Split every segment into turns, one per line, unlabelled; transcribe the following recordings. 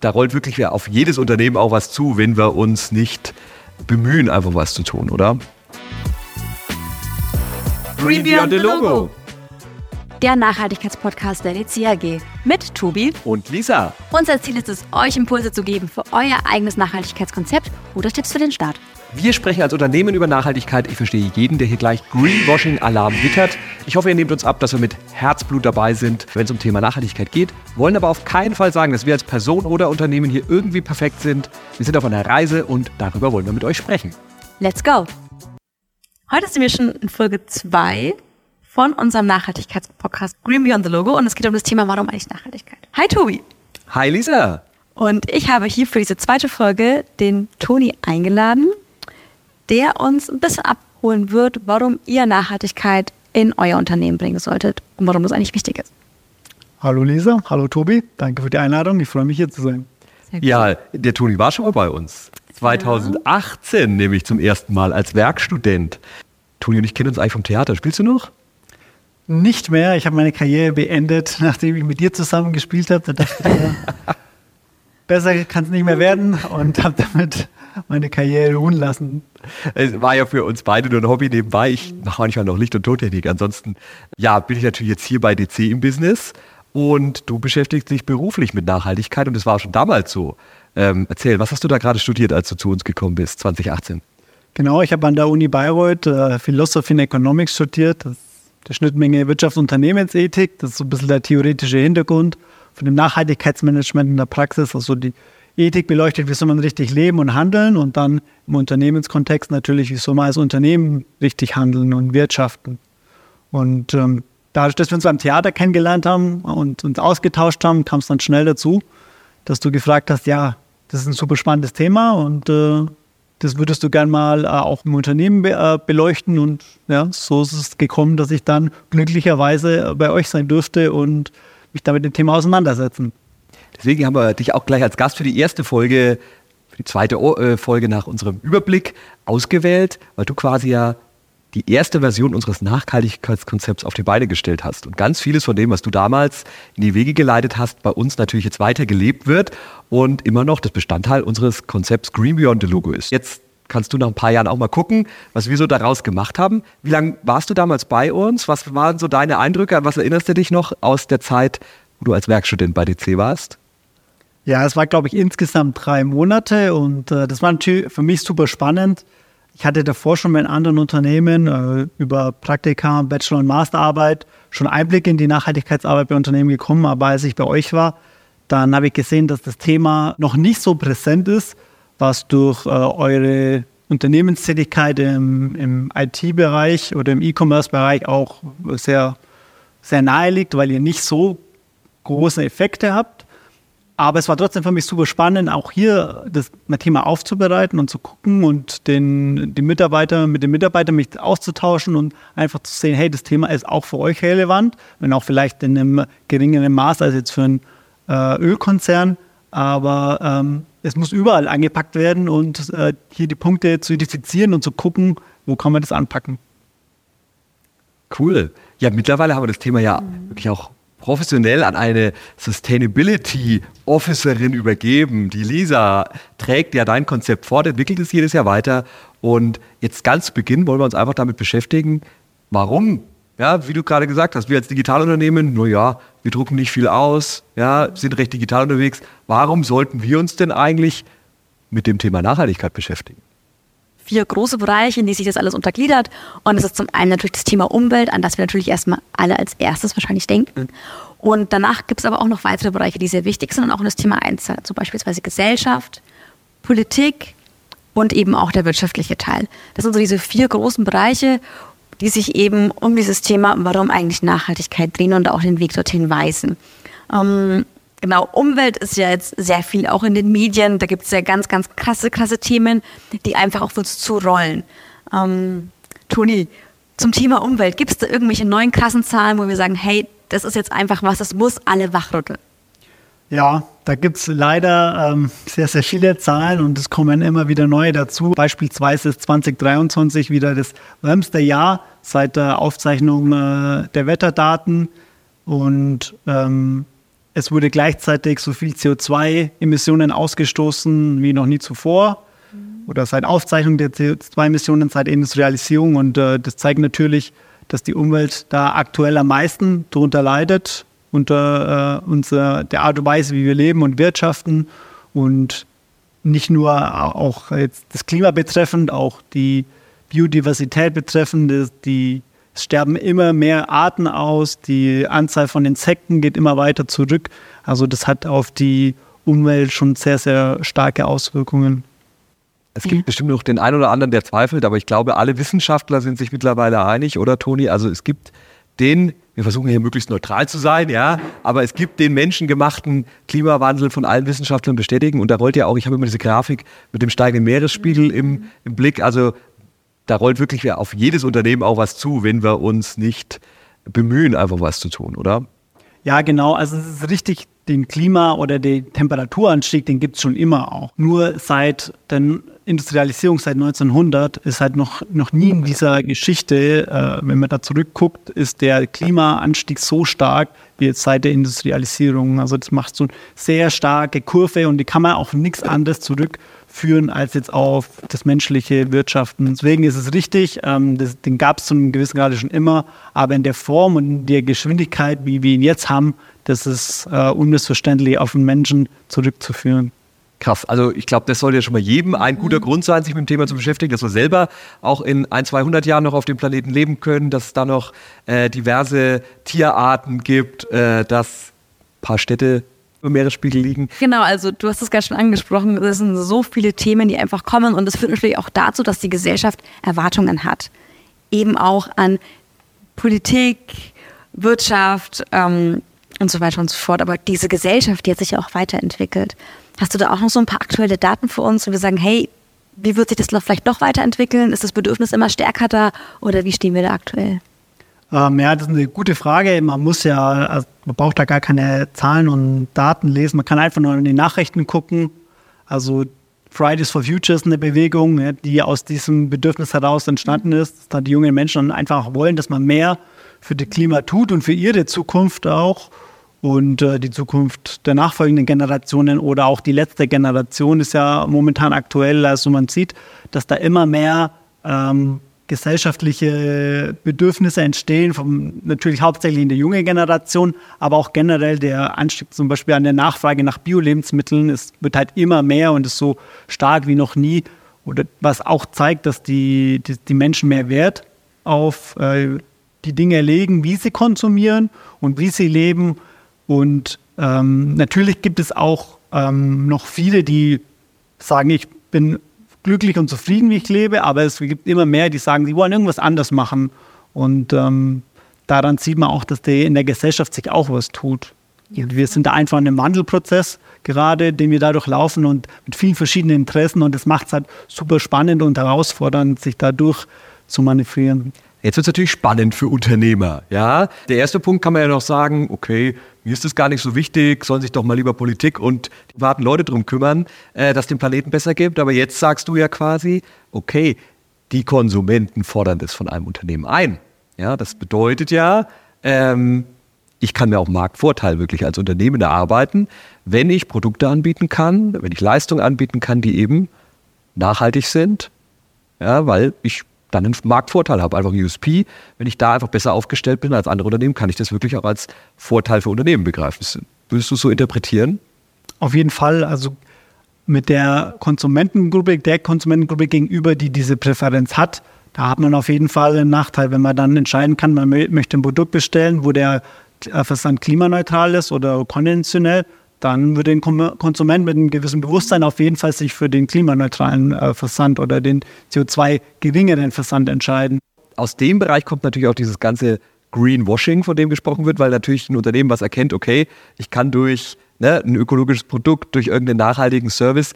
da rollt wirklich auf jedes Unternehmen auch was zu, wenn wir uns nicht bemühen, einfach was zu tun, oder?
Green Beyond the Logo. Der Nachhaltigkeitspodcast der DCAG mit Tobi
und Lisa.
Unser Ziel ist es, euch Impulse zu geben für euer eigenes Nachhaltigkeitskonzept oder Tipps für den Start.
Wir sprechen als Unternehmen über Nachhaltigkeit. Ich verstehe jeden, der hier gleich Greenwashing-Alarm wittert. Ich hoffe, ihr nehmt uns ab, dass wir mit Herzblut dabei sind, wenn es um Thema Nachhaltigkeit geht. Wollen aber auf keinen Fall sagen, dass wir als Person oder Unternehmen hier irgendwie perfekt sind. Wir sind auf einer Reise und darüber wollen wir mit euch sprechen.
Let's go! Heute sind wir schon in Folge 2 von unserem Nachhaltigkeitspodcast Green Beyond the Logo und es geht um das Thema, warum eigentlich Nachhaltigkeit. Hi Tobi!
Hi Lisa!
Und ich habe hier für diese zweite Folge den Toni eingeladen der uns ein bisschen abholen wird, warum ihr Nachhaltigkeit in euer Unternehmen bringen solltet und warum das eigentlich wichtig ist.
Hallo Lisa, hallo Tobi, danke für die Einladung, ich freue mich hier zu sein.
Ja, der Toni war schon mal bei uns. 2018 ja. nämlich zum ersten Mal als Werkstudent. Toni und ich kennen uns eigentlich vom Theater. Spielst du noch?
Nicht mehr. Ich habe meine Karriere beendet, nachdem ich mit dir zusammen gespielt habe. Da dachte ich, ja, besser kann es nicht mehr werden und habe damit meine Karriere ruhen lassen.
Es war ja für uns beide nur ein Hobby nebenbei. Ich mache manchmal noch Licht- und Tontechnik. Ansonsten, ja, bin ich natürlich jetzt hier bei DC im Business und du beschäftigst dich beruflich mit Nachhaltigkeit und das war schon damals so. Ähm, erzähl, was hast du da gerade studiert, als du zu uns gekommen bist, 2018?
Genau, ich habe an der Uni Bayreuth äh, Philosophy and Economics studiert. Das ist der Schnittmenge Wirtschafts- und Unternehmensethik. Das ist so ein bisschen der theoretische Hintergrund von dem Nachhaltigkeitsmanagement in der Praxis, also die Ethik beleuchtet, wie soll man richtig leben und handeln und dann im Unternehmenskontext natürlich, wie soll man als Unternehmen richtig handeln und wirtschaften. Und ähm, dadurch, dass wir uns beim Theater kennengelernt haben und uns ausgetauscht haben, kam es dann schnell dazu, dass du gefragt hast, ja, das ist ein super spannendes Thema und äh, das würdest du gern mal äh, auch im Unternehmen be äh, beleuchten. Und ja, so ist es gekommen, dass ich dann glücklicherweise bei euch sein durfte und mich damit dem Thema auseinandersetzen.
Deswegen haben wir dich auch gleich als Gast für die erste Folge, für die zweite äh, Folge nach unserem Überblick ausgewählt, weil du quasi ja die erste Version unseres Nachhaltigkeitskonzepts auf die Beine gestellt hast. Und ganz vieles von dem, was du damals in die Wege geleitet hast, bei uns natürlich jetzt weiter gelebt wird und immer noch das Bestandteil unseres Konzepts Green Beyond the Logo ist. Jetzt kannst du nach ein paar Jahren auch mal gucken, was wir so daraus gemacht haben. Wie lange warst du damals bei uns? Was waren so deine Eindrücke? An was erinnerst du dich noch aus der Zeit, wo du als Werkstudent bei DC warst?
Ja, es war, glaube ich, insgesamt drei Monate und äh, das war natürlich für mich super spannend. Ich hatte davor schon bei anderen Unternehmen äh, über Praktika, Bachelor- und Masterarbeit schon Einblick in die Nachhaltigkeitsarbeit bei Unternehmen gekommen, aber als ich bei euch war, dann habe ich gesehen, dass das Thema noch nicht so präsent ist, was durch äh, eure Unternehmenstätigkeit im, im IT-Bereich oder im E-Commerce-Bereich auch sehr, sehr nahe liegt, weil ihr nicht so große Effekte habt. Aber es war trotzdem für mich super spannend, auch hier das Thema aufzubereiten und zu gucken und den, den Mitarbeiter, mit den Mitarbeitern mich auszutauschen und einfach zu sehen, hey, das Thema ist auch für euch relevant, wenn auch vielleicht in einem geringeren Maß als jetzt für einen äh, Ölkonzern. Aber ähm, es muss überall angepackt werden und äh, hier die Punkte zu identifizieren und zu gucken, wo kann man das anpacken.
Cool. Ja, mittlerweile haben wir das Thema ja mhm. wirklich auch professionell an eine Sustainability Officerin übergeben. Die Lisa trägt ja dein Konzept fort, entwickelt es jedes Jahr weiter. Und jetzt ganz zu Beginn wollen wir uns einfach damit beschäftigen, warum, ja, wie du gerade gesagt hast, wir als Digitalunternehmen, nur ja, wir drucken nicht viel aus, ja, sind recht digital unterwegs. Warum sollten wir uns denn eigentlich mit dem Thema Nachhaltigkeit beschäftigen?
Vier große Bereiche, in die sich das alles untergliedert. Und es ist zum einen natürlich das Thema Umwelt, an das wir natürlich erstmal alle als erstes wahrscheinlich denken. Und danach gibt es aber auch noch weitere Bereiche, die sehr wichtig sind und auch in das Thema einzahlen, zum beispielsweise Gesellschaft, Politik und eben auch der wirtschaftliche Teil. Das sind so diese vier großen Bereiche, die sich eben um dieses Thema, warum eigentlich Nachhaltigkeit drehen und auch den Weg dorthin weisen. Ähm, Genau, Umwelt ist ja jetzt sehr viel auch in den Medien. Da gibt es ja ganz, ganz krasse, krasse Themen, die einfach auf uns zurollen. Ähm, Toni, zum Thema Umwelt, gibt es da irgendwelche neuen krassen Zahlen, wo wir sagen, hey, das ist jetzt einfach was, das muss alle wachrütteln?
Ja, da gibt es leider ähm, sehr, sehr viele Zahlen und es kommen immer wieder neue dazu. Beispielsweise ist 2023 wieder das wärmste Jahr seit der Aufzeichnung äh, der Wetterdaten. Und ähm, es wurde gleichzeitig so viel CO2-Emissionen ausgestoßen wie noch nie zuvor oder seit Aufzeichnung der CO2-Emissionen, seit Industrialisierung. Und äh, das zeigt natürlich, dass die Umwelt da aktuell am meisten darunter leidet, unter äh, unserer, der Art und Weise, wie wir leben und wirtschaften. Und nicht nur auch jetzt das Klima betreffend, auch die Biodiversität betreffend, die es sterben immer mehr Arten aus, die Anzahl von Insekten geht immer weiter zurück. Also das hat auf die Umwelt schon sehr, sehr starke Auswirkungen.
Es gibt ja. bestimmt noch den einen oder anderen, der zweifelt, aber ich glaube, alle Wissenschaftler sind sich mittlerweile einig, oder Toni? Also es gibt den, wir versuchen hier möglichst neutral zu sein, ja, aber es gibt den menschengemachten Klimawandel von allen Wissenschaftlern bestätigen. Und da rollt ja auch, ich habe immer diese Grafik mit dem steigenden Meeresspiegel im, im Blick. Also da rollt wirklich auf jedes Unternehmen auch was zu, wenn wir uns nicht bemühen, einfach was zu tun, oder?
Ja, genau. Also es ist richtig, den Klima- oder den Temperaturanstieg, den gibt es schon immer auch. Nur seit der Industrialisierung, seit 1900, ist halt noch, noch nie in dieser Geschichte, äh, wenn man da zurückguckt, ist der Klimaanstieg so stark wie jetzt seit der Industrialisierung. Also das macht so eine sehr starke Kurve und die kann man auch nichts anderes zurück führen als jetzt auf das menschliche Wirtschaften. Deswegen ist es richtig, ähm, das, den gab es zu einem gewissen Grad schon immer, aber in der Form und in der Geschwindigkeit, wie wir ihn jetzt haben, das ist äh, unmissverständlich auf den Menschen zurückzuführen.
Krass. Also ich glaube, das sollte ja schon mal jedem ein guter mhm. Grund sein, sich mit dem Thema zu beschäftigen, dass wir selber auch in ein, 200 Jahren noch auf dem Planeten leben können, dass es da noch äh, diverse Tierarten gibt, äh, dass ein paar Städte im Meeresspiegel liegen.
Genau, also du hast es gerade schon angesprochen, es sind so viele Themen, die einfach kommen und das führt natürlich auch dazu, dass die Gesellschaft Erwartungen hat. Eben auch an Politik, Wirtschaft ähm, und so weiter und so fort. Aber diese Gesellschaft, die hat sich ja auch weiterentwickelt. Hast du da auch noch so ein paar aktuelle Daten für uns, wo wir sagen, hey, wie wird sich das vielleicht noch weiterentwickeln? Ist das Bedürfnis immer stärker da oder wie stehen wir da aktuell?
Ähm, ja, das ist eine gute Frage. Man muss ja, also man braucht da gar keine Zahlen und Daten lesen. Man kann einfach nur in die Nachrichten gucken. Also Fridays for Future ist eine Bewegung, die aus diesem Bedürfnis heraus entstanden ist, dass da die jungen Menschen einfach wollen, dass man mehr für das Klima tut und für ihre Zukunft auch. Und äh, die Zukunft der nachfolgenden Generationen oder auch die letzte Generation ist ja momentan aktuell. Also man sieht, dass da immer mehr ähm, gesellschaftliche Bedürfnisse entstehen, vom, natürlich hauptsächlich in der jungen Generation, aber auch generell der Anstieg zum Beispiel an der Nachfrage nach Bio-Lebensmitteln. Wird halt immer mehr und ist so stark wie noch nie. Oder was auch zeigt, dass die, die, die Menschen mehr Wert auf äh, die Dinge legen, wie sie konsumieren und wie sie leben. Und ähm, natürlich gibt es auch ähm, noch viele, die sagen, ich bin glücklich und zufrieden, wie ich lebe, aber es gibt immer mehr, die sagen, sie wollen irgendwas anders machen. Und ähm, daran sieht man auch, dass die in der Gesellschaft sich auch was tut. Ja. wir sind da einfach in einem Wandelprozess gerade, den wir dadurch laufen und mit vielen verschiedenen Interessen und das macht es halt super spannend und herausfordernd, sich dadurch zu manövrieren.
Jetzt wird es natürlich spannend für Unternehmer. Ja? Der erste Punkt kann man ja noch sagen, okay, mir ist das gar nicht so wichtig, sollen sich doch mal lieber Politik und privaten Leute darum kümmern, äh, dass dem Planeten besser gibt. Aber jetzt sagst du ja quasi, okay, die Konsumenten fordern das von einem Unternehmen ein. Ja, das bedeutet ja, ähm, ich kann mir auch Marktvorteil wirklich als Unternehmen erarbeiten, wenn ich Produkte anbieten kann, wenn ich Leistungen anbieten kann, die eben nachhaltig sind, ja, weil ich dann einen Marktvorteil habe, einfach ein USP. Wenn ich da einfach besser aufgestellt bin als andere Unternehmen, kann ich das wirklich auch als Vorteil für Unternehmen begreifen. Würdest du es so interpretieren?
Auf jeden Fall. Also mit der Konsumentengruppe, der Konsumentengruppe gegenüber, die diese Präferenz hat, da hat man auf jeden Fall einen Nachteil, wenn man dann entscheiden kann, man möchte ein Produkt bestellen, wo der Versand klimaneutral ist oder konventionell dann würde ein Konsument mit einem gewissen Bewusstsein auf jeden Fall sich für den klimaneutralen äh, Versand oder den CO2 geringeren Versand entscheiden.
Aus dem Bereich kommt natürlich auch dieses ganze Greenwashing, von dem gesprochen wird, weil natürlich ein Unternehmen, was erkennt, okay, ich kann durch ne, ein ökologisches Produkt, durch irgendeinen nachhaltigen Service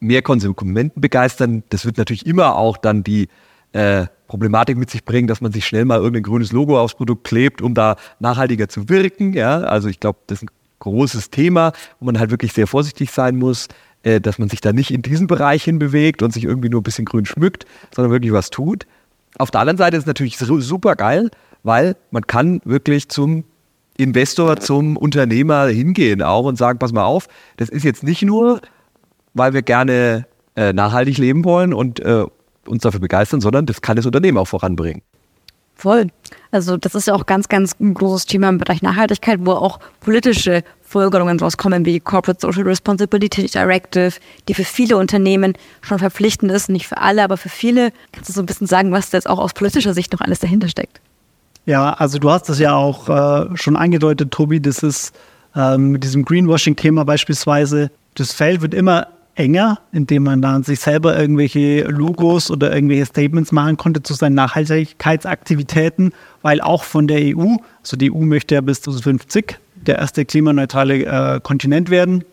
mehr Konsumenten begeistern. Das wird natürlich immer auch dann die äh, Problematik mit sich bringen, dass man sich schnell mal irgendein grünes Logo aufs Produkt klebt, um da nachhaltiger zu wirken. Ja, also ich glaube, das ist ein großes Thema, wo man halt wirklich sehr vorsichtig sein muss, äh, dass man sich da nicht in diesen Bereich hinbewegt und sich irgendwie nur ein bisschen grün schmückt, sondern wirklich was tut. Auf der anderen Seite ist es natürlich super geil, weil man kann wirklich zum Investor zum Unternehmer hingehen auch und sagen, pass mal auf, das ist jetzt nicht nur, weil wir gerne äh, nachhaltig leben wollen und äh, uns dafür begeistern, sondern das kann das Unternehmen auch voranbringen.
Voll. Also das ist ja auch ganz, ganz ein großes Thema im Bereich Nachhaltigkeit, wo auch politische Folgerungen rauskommen, wie Corporate Social Responsibility Directive, die für viele Unternehmen schon verpflichtend ist, nicht für alle, aber für viele. Kannst du so ein bisschen sagen, was da jetzt auch aus politischer Sicht noch alles dahinter steckt?
Ja, also du hast das ja auch äh, schon angedeutet, Tobi, das ist äh, mit diesem Greenwashing-Thema beispielsweise, das Feld wird immer enger, indem man dann sich selber irgendwelche Logos oder irgendwelche Statements machen konnte zu seinen Nachhaltigkeitsaktivitäten, weil auch von der EU, also die EU möchte ja bis 2050 der erste klimaneutrale äh, Kontinent werden.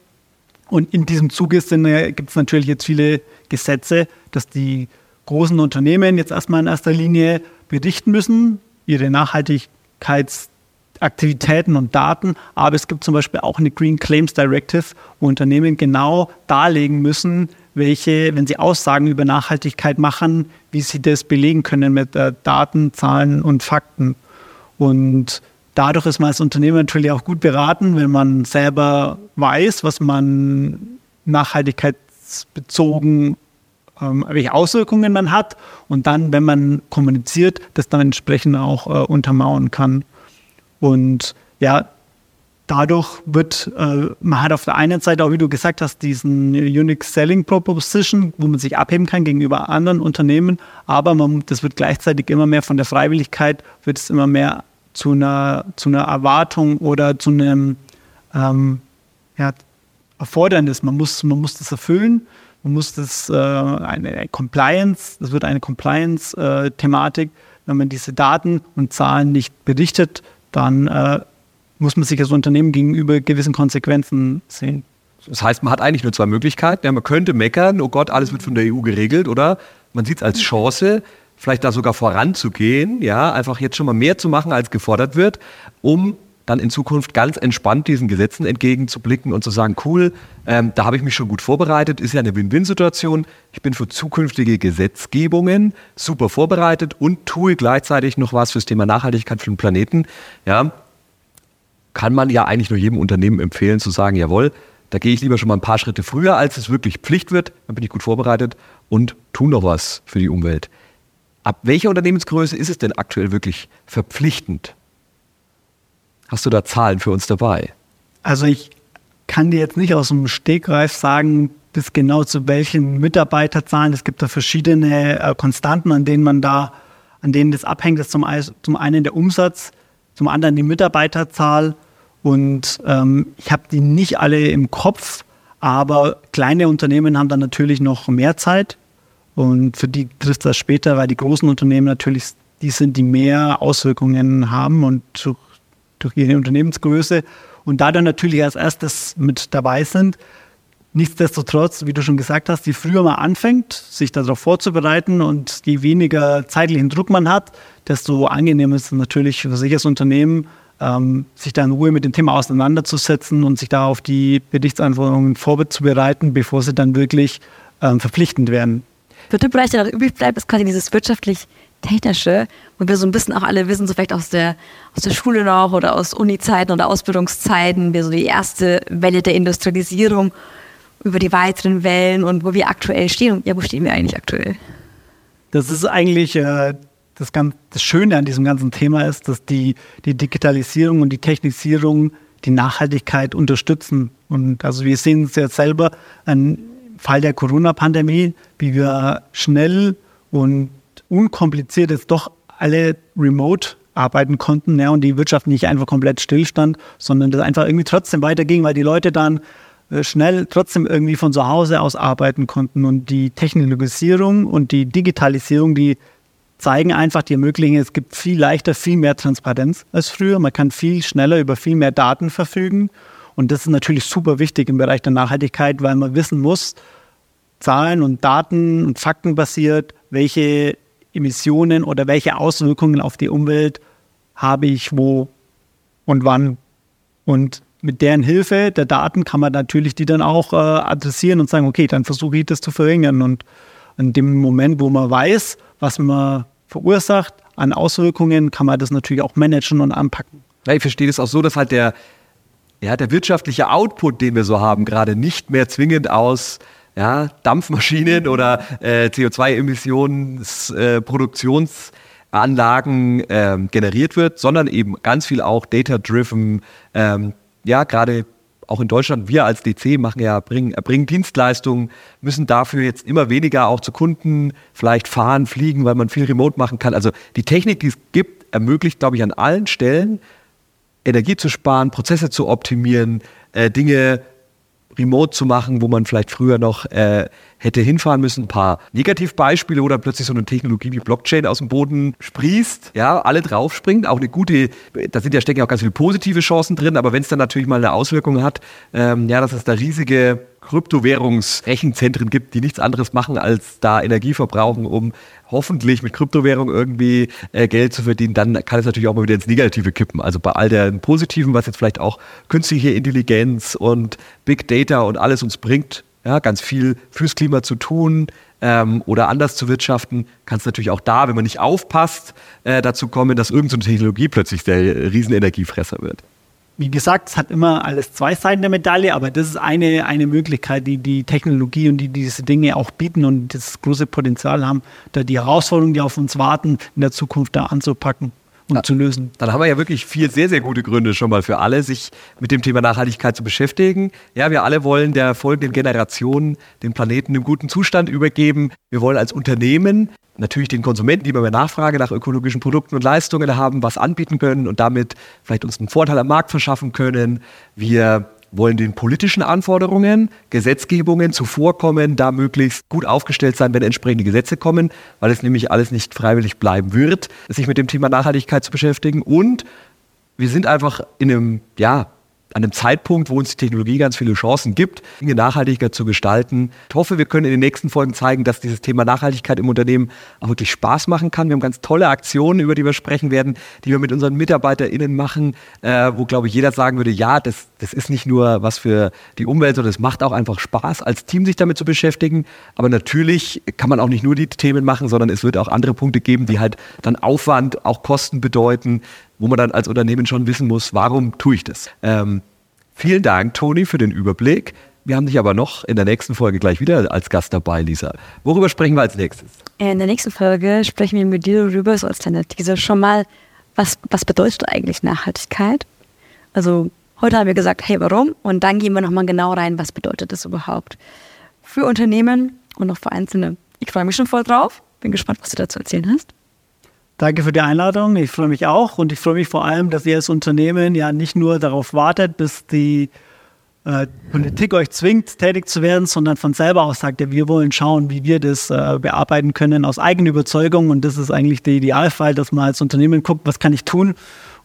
Und in diesem Zuge äh, gibt es natürlich jetzt viele Gesetze, dass die großen Unternehmen jetzt erstmal in erster Linie berichten müssen, ihre Nachhaltigkeitsaktivitäten und Daten. Aber es gibt zum Beispiel auch eine Green Claims Directive, wo Unternehmen genau darlegen müssen, welche, wenn sie Aussagen über Nachhaltigkeit machen, wie sie das belegen können mit äh, Daten, Zahlen und Fakten. Und dadurch ist man als Unternehmen natürlich auch gut beraten, wenn man selber weiß, was man nachhaltigkeitsbezogen ähm, welche Auswirkungen man hat und dann, wenn man kommuniziert, das dann entsprechend auch äh, untermauern kann. Und ja, dadurch wird, äh, man hat auf der einen Seite auch, wie du gesagt hast, diesen Unique Selling Proposition, wo man sich abheben kann gegenüber anderen Unternehmen, aber man, das wird gleichzeitig immer mehr von der Freiwilligkeit, wird es immer mehr zu einer, zu einer Erwartung oder zu einem ähm, ja, Erfordernis. Man muss, man muss das erfüllen man muss das äh, eine Compliance, das wird eine Compliance-Thematik. Äh, Wenn man diese Daten und Zahlen nicht berichtet, dann äh, muss man sich als Unternehmen gegenüber gewissen Konsequenzen sehen.
Das heißt, man hat eigentlich nur zwei Möglichkeiten. Ja, man könnte meckern, oh Gott, alles wird von der EU geregelt, oder man sieht es als Chance, vielleicht da sogar voranzugehen, ja, einfach jetzt schon mal mehr zu machen, als gefordert wird, um dann in Zukunft ganz entspannt diesen Gesetzen entgegenzublicken und zu sagen, cool, ähm, da habe ich mich schon gut vorbereitet, ist ja eine Win-Win-Situation. Ich bin für zukünftige Gesetzgebungen super vorbereitet und tue gleichzeitig noch was fürs Thema Nachhaltigkeit für den Planeten. Ja, kann man ja eigentlich nur jedem Unternehmen empfehlen zu sagen, jawohl, da gehe ich lieber schon mal ein paar Schritte früher, als es wirklich Pflicht wird, dann bin ich gut vorbereitet und tue noch was für die Umwelt. Ab welcher Unternehmensgröße ist es denn aktuell wirklich verpflichtend? Hast du da Zahlen für uns dabei?
Also ich kann dir jetzt nicht aus dem Stegreif sagen, bis genau zu welchen Mitarbeiterzahlen. Es gibt da verschiedene äh, Konstanten, an denen man da, an denen das abhängt. Das ist zum, zum einen der Umsatz, zum anderen die Mitarbeiterzahl. Und ähm, ich habe die nicht alle im Kopf, aber kleine Unternehmen haben dann natürlich noch mehr Zeit. Und für die trifft das später, weil die großen Unternehmen natürlich die sind, die mehr Auswirkungen haben und durch durch ihre Unternehmensgröße und da dann natürlich als erstes mit dabei sind. Nichtsdestotrotz, wie du schon gesagt hast, je früher man anfängt, sich darauf vorzubereiten und je weniger zeitlichen Druck man hat, desto angenehmer ist es natürlich für sich als Unternehmen, ähm, sich da in Ruhe mit dem Thema auseinanderzusetzen und sich da auf die Berichtsanforderungen vorzubereiten, bevor sie dann wirklich ähm, verpflichtend werden.
Dritte Bereich, der noch übrig bleibt, ist quasi dieses wirtschaftlich Technische, wo wir so ein bisschen auch alle wissen, so vielleicht aus der, aus der Schule noch oder aus Uni-Zeiten oder Ausbildungszeiten, wir so die erste Welle der Industrialisierung über die weiteren Wellen und wo wir aktuell stehen. Ja, wo stehen wir eigentlich aktuell?
Das ist eigentlich äh, das, ganz, das Schöne an diesem ganzen Thema ist, dass die, die Digitalisierung und die Technisierung die Nachhaltigkeit unterstützen. Und also wir sehen es jetzt selber im Fall der Corona-Pandemie, wie wir schnell und unkompliziert jetzt doch alle remote arbeiten konnten ja, und die Wirtschaft nicht einfach komplett stillstand, sondern das einfach irgendwie trotzdem weiterging, weil die Leute dann äh, schnell trotzdem irgendwie von zu Hause aus arbeiten konnten. Und die Technologisierung und die Digitalisierung, die zeigen einfach, die ermöglichen, es gibt viel leichter, viel mehr Transparenz als früher. Man kann viel schneller über viel mehr Daten verfügen. Und das ist natürlich super wichtig im Bereich der Nachhaltigkeit, weil man wissen muss, Zahlen und Daten und Fakten basiert, welche Emissionen oder welche Auswirkungen auf die Umwelt habe ich wo und wann. Und mit deren Hilfe der Daten kann man natürlich die dann auch äh, adressieren und sagen, okay, dann versuche ich das zu verringern. Und in dem Moment, wo man weiß, was man verursacht an Auswirkungen, kann man das natürlich auch managen und anpacken.
Ja, ich verstehe das auch so, dass halt der, ja, der wirtschaftliche Output, den wir so haben, gerade nicht mehr zwingend aus ja, Dampfmaschinen oder äh, CO2-Emissionsproduktionsanlagen äh, ähm, generiert wird, sondern eben ganz viel auch data-driven, ähm, ja, gerade auch in Deutschland, wir als DC machen ja, bringen, erbringen Dienstleistungen, müssen dafür jetzt immer weniger auch zu Kunden vielleicht fahren, fliegen, weil man viel remote machen kann. Also die Technik, die es gibt, ermöglicht, glaube ich, an allen Stellen Energie zu sparen, Prozesse zu optimieren, äh, Dinge remote zu machen, wo man vielleicht früher noch äh, hätte hinfahren müssen. Ein paar Negativbeispiele, dann plötzlich so eine Technologie wie Blockchain aus dem Boden sprießt, ja, alle draufspringt. Auch eine gute, da sind ja stecken ja auch ganz viele positive Chancen drin, aber wenn es dann natürlich mal eine Auswirkung hat, ähm, ja, dass es da riesige Kryptowährungsrechenzentren gibt, die nichts anderes machen, als da Energie verbrauchen, um hoffentlich mit Kryptowährung irgendwie äh, Geld zu verdienen, dann kann es natürlich auch mal wieder ins Negative kippen. Also bei all der Positiven, was jetzt vielleicht auch künstliche Intelligenz und Big Data und alles uns bringt, ja, ganz viel fürs Klima zu tun ähm, oder anders zu wirtschaften, kann es natürlich auch da, wenn man nicht aufpasst, äh, dazu kommen, dass irgendeine Technologie plötzlich der Riesenenergiefresser wird.
Wie gesagt, es hat immer alles zwei Seiten der Medaille, aber das ist eine, eine Möglichkeit, die die Technologie und die diese Dinge auch bieten und das große Potenzial haben, da die Herausforderungen, die auf uns warten, in der Zukunft da anzupacken und ja, zu lösen.
Dann haben wir ja wirklich vier sehr, sehr gute Gründe schon mal für alle, sich mit dem Thema Nachhaltigkeit zu beschäftigen. Ja, wir alle wollen der folgenden Generation den Planeten im guten Zustand übergeben. Wir wollen als Unternehmen natürlich den Konsumenten, die immer mehr Nachfrage nach ökologischen Produkten und Leistungen haben, was anbieten können und damit vielleicht uns einen Vorteil am Markt verschaffen können. Wir wollen den politischen Anforderungen, Gesetzgebungen zuvorkommen, da möglichst gut aufgestellt sein, wenn entsprechende Gesetze kommen, weil es nämlich alles nicht freiwillig bleiben wird, sich mit dem Thema Nachhaltigkeit zu beschäftigen. Und wir sind einfach in einem, ja, an einem Zeitpunkt, wo uns die Technologie ganz viele Chancen gibt, Dinge nachhaltiger zu gestalten. Ich hoffe, wir können in den nächsten Folgen zeigen, dass dieses Thema Nachhaltigkeit im Unternehmen auch wirklich Spaß machen kann. Wir haben ganz tolle Aktionen, über die wir sprechen werden, die wir mit unseren MitarbeiterInnen machen, äh, wo, glaube ich, jeder sagen würde, ja, das, das ist nicht nur was für die Umwelt, sondern es macht auch einfach Spaß, als Team sich damit zu beschäftigen. Aber natürlich kann man auch nicht nur die Themen machen, sondern es wird auch andere Punkte geben, die halt dann Aufwand, auch Kosten bedeuten, wo man dann als Unternehmen schon wissen muss, warum tue ich das. Ähm, vielen Dank, Toni, für den Überblick. Wir haben dich aber noch in der nächsten Folge gleich wieder als Gast dabei, Lisa. Worüber sprechen wir als nächstes?
In der nächsten Folge sprechen wir mit dir darüber, so als kleine Teaser schon mal, was, was bedeutet eigentlich Nachhaltigkeit? Also heute haben wir gesagt, hey, warum? Und dann gehen wir nochmal genau rein, was bedeutet das überhaupt für Unternehmen und auch für Einzelne. Ich freue mich schon voll drauf. Bin gespannt, was du dazu erzählen hast.
Danke für die Einladung. Ich freue mich auch und ich freue mich vor allem, dass ihr als Unternehmen ja nicht nur darauf wartet, bis die äh, Politik euch zwingt, tätig zu werden, sondern von selber aus sagt, ja, wir wollen schauen, wie wir das äh, bearbeiten können aus eigener Überzeugung. Und das ist eigentlich der Idealfall, dass man als Unternehmen guckt, was kann ich tun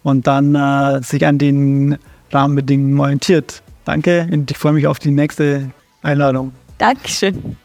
und dann äh, sich an den Rahmenbedingungen orientiert. Danke und ich freue mich auf die nächste Einladung.
Dankeschön.